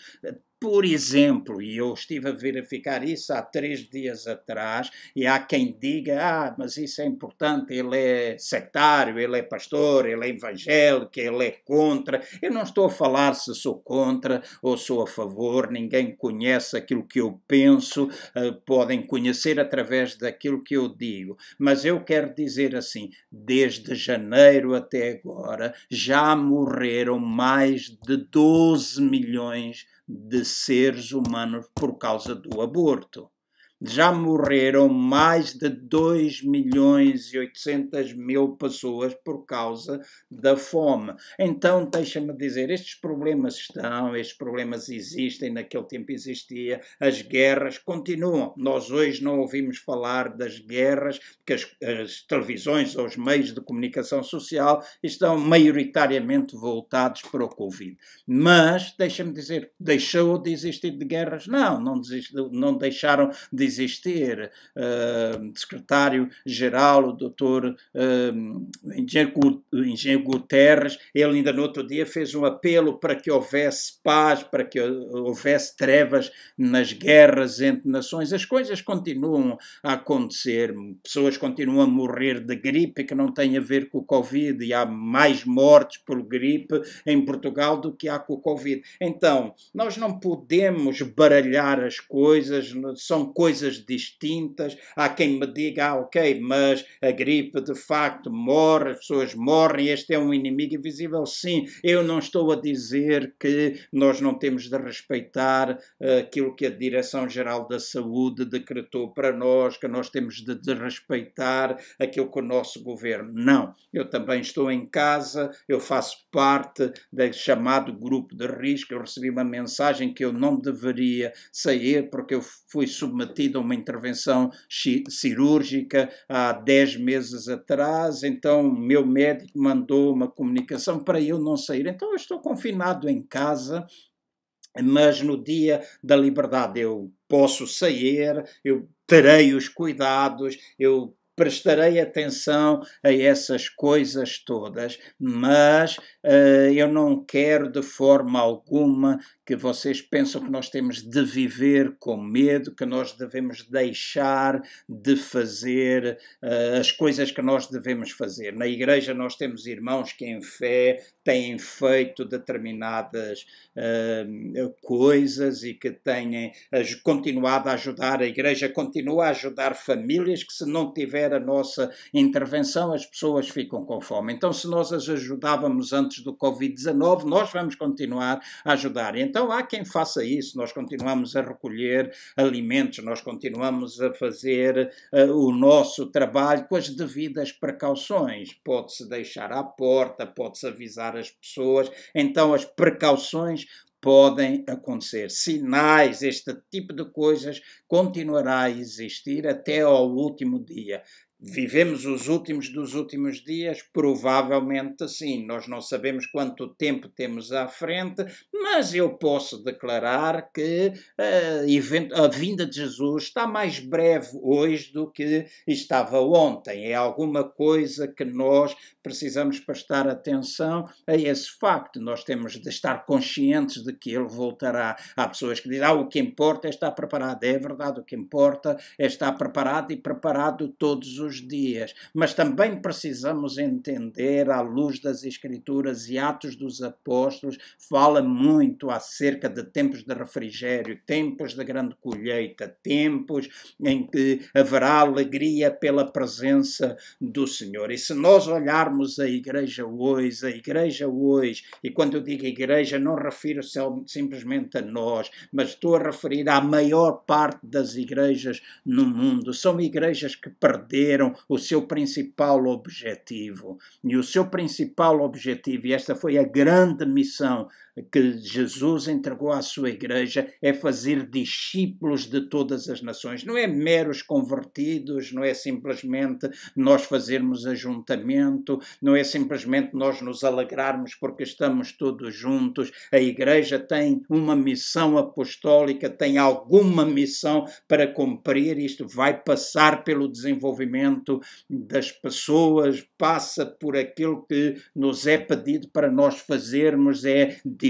Por exemplo, e eu estive a verificar isso há três dias atrás, e há quem diga: ah, mas isso é importante, ele é sectário, ele é pastor, ele é evangélico, ele é contra. Eu não estou a falar se sou contra ou sou a favor, ninguém conhece aquilo que eu penso, uh, podem conhecer através daquilo que eu digo. Mas eu quero dizer assim: desde janeiro até agora já morreram mais de 12 milhões de seres humanos por causa do aborto já morreram mais de 2 milhões e 800 mil pessoas por causa da fome. Então, deixa-me dizer, estes problemas estão, estes problemas existem, naquele tempo existia, as guerras continuam. Nós hoje não ouvimos falar das guerras, porque as, as televisões ou os meios de comunicação social estão maioritariamente voltados para o Covid. Mas, deixa-me dizer, deixou de existir de guerras? Não, não, desistiu, não deixaram de existir. Uh, secretário-geral, o doutor uh, Engenheiro Guterres, ele ainda no outro dia fez um apelo para que houvesse paz, para que houvesse trevas nas guerras entre nações. As coisas continuam a acontecer, pessoas continuam a morrer de gripe que não tem a ver com o Covid e há mais mortes por gripe em Portugal do que há com o Covid. Então, nós não podemos baralhar as coisas, são coisas coisas distintas. Há quem me diga, ah, ok, mas a gripe de facto morre, as pessoas morrem, este é um inimigo invisível. Sim, eu não estou a dizer que nós não temos de respeitar uh, aquilo que a Direção-Geral da Saúde decretou para nós, que nós temos de, de respeitar aquilo que o nosso governo. Não, eu também estou em casa, eu faço parte do chamado grupo de risco. Eu recebi uma mensagem que eu não deveria sair porque eu fui submetido uma intervenção cirúrgica há 10 meses atrás, então o meu médico mandou uma comunicação para eu não sair. Então eu estou confinado em casa, mas no dia da liberdade eu posso sair, eu terei os cuidados, eu prestarei atenção a essas coisas todas, mas uh, eu não quero de forma alguma que vocês pensam que nós temos de viver com medo, que nós devemos deixar de fazer uh, as coisas que nós devemos fazer. Na igreja nós temos irmãos que em fé têm feito determinadas uh, coisas e que têm continuado a ajudar. A igreja continua a ajudar famílias que se não tiver a nossa intervenção as pessoas ficam com fome. Então se nós as ajudávamos antes do Covid-19, nós vamos continuar a ajudar. Então então há quem faça isso, nós continuamos a recolher alimentos, nós continuamos a fazer uh, o nosso trabalho com as devidas precauções. Pode-se deixar à porta, pode-se avisar as pessoas, então as precauções podem acontecer. Sinais, este tipo de coisas continuará a existir até ao último dia Vivemos os últimos dos últimos dias? Provavelmente sim. Nós não sabemos quanto tempo temos à frente, mas eu posso declarar que uh, a vinda de Jesus está mais breve hoje do que estava ontem. É alguma coisa que nós precisamos prestar atenção a esse facto. Nós temos de estar conscientes de que ele voltará. Há pessoas que dizem: ah, o que importa é estar preparado. É verdade, o que importa é estar preparado e preparado todos os os dias, mas também precisamos entender, à luz das Escrituras e Atos dos Apóstolos, fala muito acerca de tempos de refrigério, tempos de grande colheita, tempos em que haverá alegria pela presença do Senhor. E se nós olharmos a igreja hoje, a igreja hoje, e quando eu digo igreja, não refiro simplesmente a nós, mas estou a referir à maior parte das igrejas no mundo. São igrejas que perderam o seu principal objetivo. E o seu principal objetivo, e esta foi a grande missão que Jesus entregou à sua igreja é fazer discípulos de todas as nações. Não é meros convertidos, não é simplesmente nós fazermos ajuntamento, não é simplesmente nós nos alegrarmos porque estamos todos juntos. A igreja tem uma missão apostólica, tem alguma missão para cumprir. Isto vai passar pelo desenvolvimento das pessoas, passa por aquilo que nos é pedido para nós fazermos, é discípulos.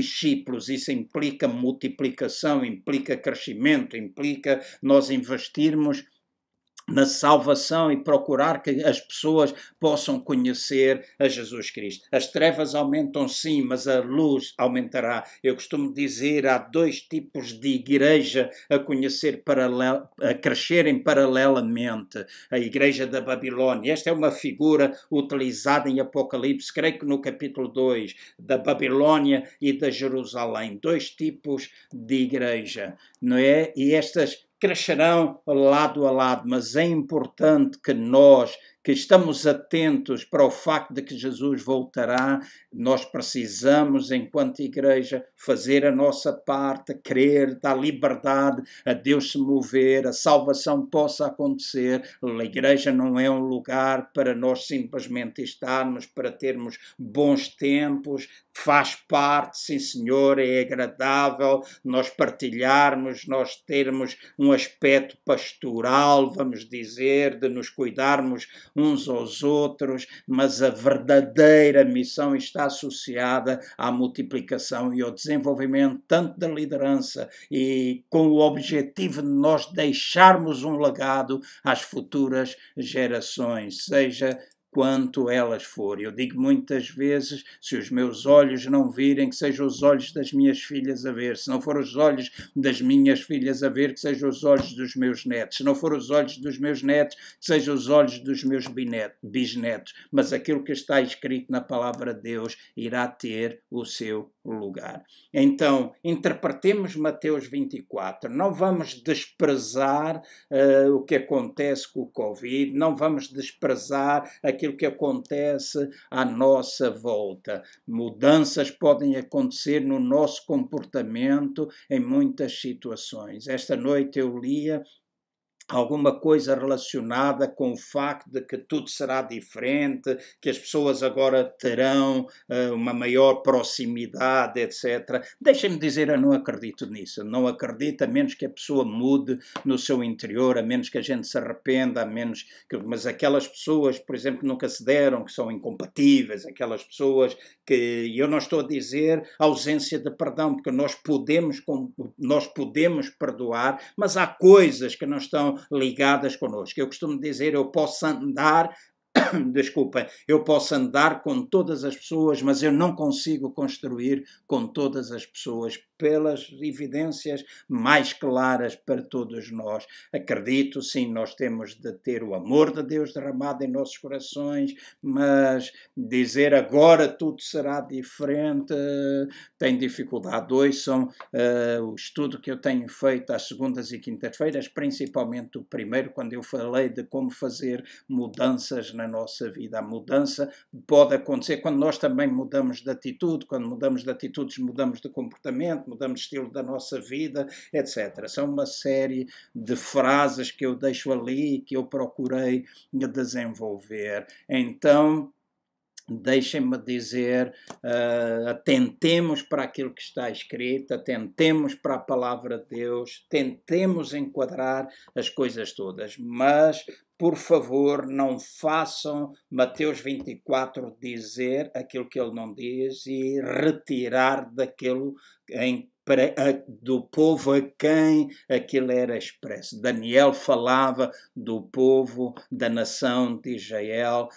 Isso implica multiplicação, implica crescimento, implica nós investirmos na salvação e procurar que as pessoas possam conhecer a Jesus Cristo. As trevas aumentam sim, mas a luz aumentará. Eu costumo dizer há dois tipos de igreja a conhecer a crescerem paralelamente. A igreja da Babilônia. Esta é uma figura utilizada em Apocalipse, creio que no capítulo 2, da Babilônia e da Jerusalém. Dois tipos de igreja, não é? E estas crescerão lado a lado, mas é importante que nós que estamos atentos para o facto de que Jesus voltará, nós precisamos, enquanto igreja, fazer a nossa parte, crer, dar liberdade a Deus se mover, a salvação possa acontecer. A igreja não é um lugar para nós simplesmente estarmos, para termos bons tempos, faz parte, sim senhor, é agradável nós partilharmos, nós termos um aspecto pastoral, vamos dizer, de nos cuidarmos uns aos outros, mas a verdadeira missão está associada à multiplicação e ao desenvolvimento tanto da liderança e com o objetivo de nós deixarmos um legado às futuras gerações, seja quanto elas forem. Eu digo muitas vezes: se os meus olhos não virem, que sejam os olhos das minhas filhas a ver. Se não forem os olhos das minhas filhas a ver, que sejam os olhos dos meus netos. Se não forem os olhos dos meus netos, que sejam os olhos dos meus bisnetos. Mas aquilo que está escrito na palavra de Deus irá ter o seu lugar. Então, interpretemos Mateus 24. Não vamos desprezar uh, o que acontece com o Covid, não vamos desprezar aquilo que acontece à nossa volta. Mudanças podem acontecer no nosso comportamento em muitas situações. Esta noite eu lia alguma coisa relacionada com o facto de que tudo será diferente, que as pessoas agora terão uh, uma maior proximidade, etc. Deixem-me dizer, eu não acredito nisso. Não acredito, a menos que a pessoa mude no seu interior, a menos que a gente se arrependa, a menos que. Mas aquelas pessoas, por exemplo, nunca se deram, que são incompatíveis, aquelas pessoas que. Eu não estou a dizer ausência de perdão, porque nós podemos, nós podemos perdoar, mas há coisas que não estão ligadas connosco. Eu costumo dizer, eu posso andar (coughs) desculpa, eu posso andar com todas as pessoas, mas eu não consigo construir com todas as pessoas pelas evidências mais claras para todos nós. Acredito, sim, nós temos de ter o amor de Deus derramado em nossos corações, mas dizer agora tudo será diferente, tem dificuldade. Hoje são uh, o estudo que eu tenho feito às segundas e quintas-feiras, principalmente o primeiro, quando eu falei de como fazer mudanças na nossa vida. A mudança pode acontecer quando nós também mudamos de atitude, quando mudamos de atitudes, mudamos de comportamento, mudamos o estilo da nossa vida, etc. São uma série de frases que eu deixo ali, que eu procurei desenvolver. Então, deixem-me dizer, uh, atentemos para aquilo que está escrito, atentemos para a palavra de Deus, tentemos enquadrar as coisas todas, mas por favor, não façam Mateus 24 dizer aquilo que ele não diz e retirar daquilo em para do povo a quem aquilo era expresso. Daniel falava do povo, da nação de Israel,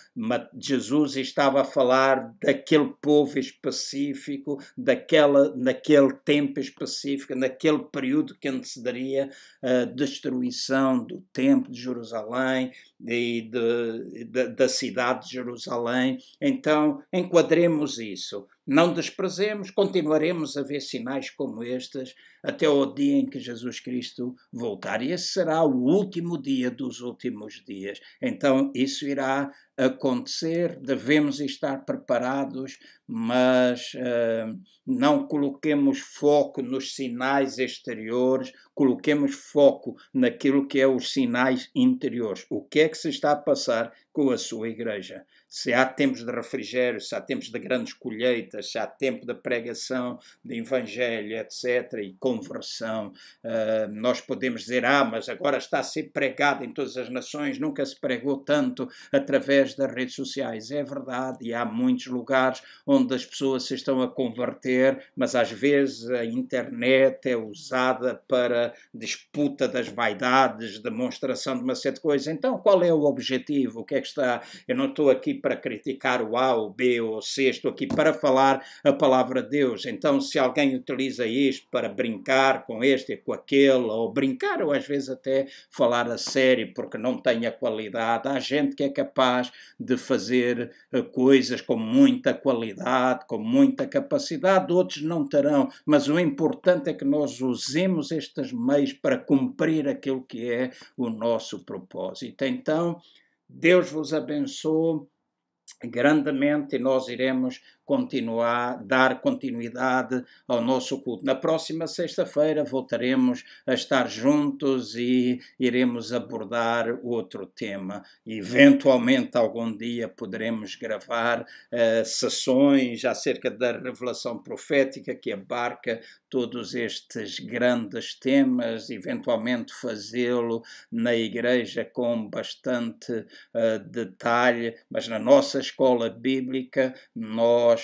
Jesus estava a falar daquele povo específico, daquela, naquele tempo específico, naquele período que antecederia a destruição do templo de Jerusalém e de, de, da cidade de Jerusalém. Então, enquadremos isso. Não desprezemos, continuaremos a ver sinais como estes até o dia em que Jesus Cristo voltar. E esse será o último dia dos últimos dias. Então, isso irá acontecer, devemos estar preparados, mas uh, não coloquemos foco nos sinais exteriores, coloquemos foco naquilo que é os sinais interiores. O que é que se está a passar com a sua igreja? Se há tempos de refrigério, se há tempos de grandes colheitas, se há tempo de pregação de evangelho, etc., e conversão, uh, nós podemos dizer, ah, mas agora está a ser pregado em todas as nações, nunca se pregou tanto através das redes sociais. É verdade, e há muitos lugares onde as pessoas se estão a converter, mas às vezes a internet é usada para disputa das vaidades, demonstração de uma série de coisas. Então, qual é o objetivo? O que é que está? Eu não estou aqui para criticar o A, o B ou o C, estou aqui para falar a palavra de Deus. Então, se alguém utiliza isto para brincar com este e com aquele, ou brincar, ou às vezes até falar a sério porque não tem a qualidade, há gente que é capaz de fazer uh, coisas com muita qualidade, com muita capacidade, outros não terão, mas o importante é que nós usemos estes meios para cumprir aquilo que é o nosso propósito. Então, Deus vos abençoe grandemente e nós iremos continuar, dar continuidade ao nosso culto. Na próxima sexta-feira voltaremos a estar juntos e iremos abordar outro tema. Eventualmente, algum dia, poderemos gravar uh, sessões acerca da revelação profética que abarca todos estes grandes temas, eventualmente fazê-lo na igreja com bastante uh, detalhe, mas na nossa escola bíblica nós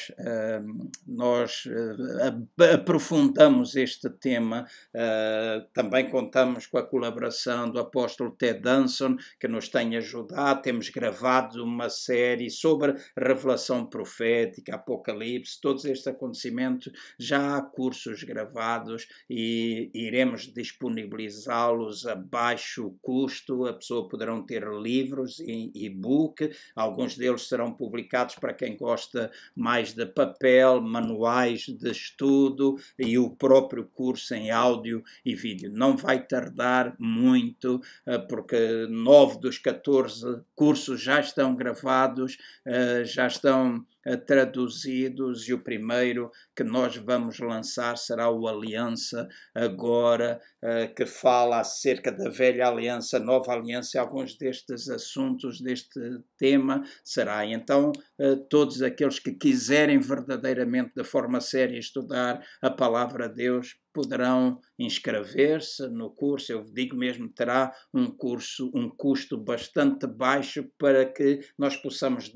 nós, nós eh, aprofundamos este tema. Eh, também contamos com a colaboração do apóstolo Ted Danson, que nos tem ajudado. Temos gravado uma série sobre revelação profética, Apocalipse, todos estes acontecimentos. Já há cursos gravados e iremos disponibilizá-los a baixo custo. A pessoa poderão ter livros em e-book, alguns deles serão publicados para quem gosta mais de papel, manuais de estudo e o próprio curso em áudio e vídeo. Não vai tardar muito, eh, porque nove dos 14 cursos já estão gravados, eh, já estão traduzidos e o primeiro que nós vamos lançar será o Aliança Agora, eh, que fala acerca da velha aliança, nova aliança, e alguns destes assuntos, deste tema será. Então, eh, todos aqueles que quiserem verdadeiramente, de forma séria, estudar a palavra de Deus, poderão inscrever-se no curso. Eu digo mesmo, terá um curso, um custo bastante baixo para que nós possamos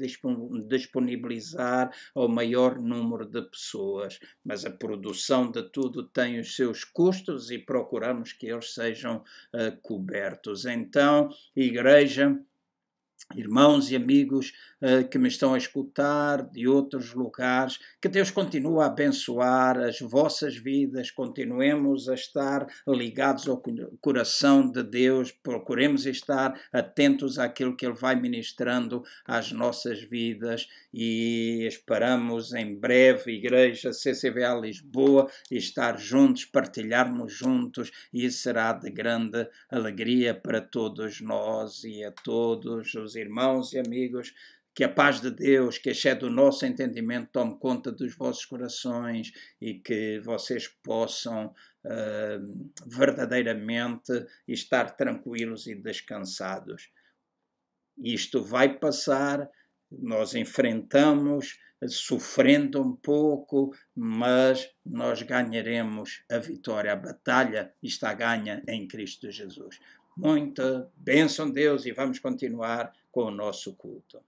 disponibilizar ao maior número de pessoas. Mas a produção de tudo tem os seus custos e procuramos que eles sejam uh, cobertos. Então, igreja irmãos e amigos uh, que me estão a escutar de outros lugares, que Deus continue a abençoar as vossas vidas, continuemos a estar ligados ao coração de Deus, procuremos estar atentos àquilo que Ele vai ministrando às nossas vidas. E esperamos em breve, Igreja CCVA Lisboa, estar juntos, partilharmos juntos. E será de grande alegria para todos nós e a todos os irmãos e amigos que a paz de Deus, que excede o nosso entendimento, tome conta dos vossos corações e que vocês possam uh, verdadeiramente estar tranquilos e descansados. Isto vai passar, nós enfrentamos sofrendo um pouco, mas nós ganharemos a vitória. A batalha está ganha em Cristo Jesus. Muita bênção, Deus, e vamos continuar com o nosso culto.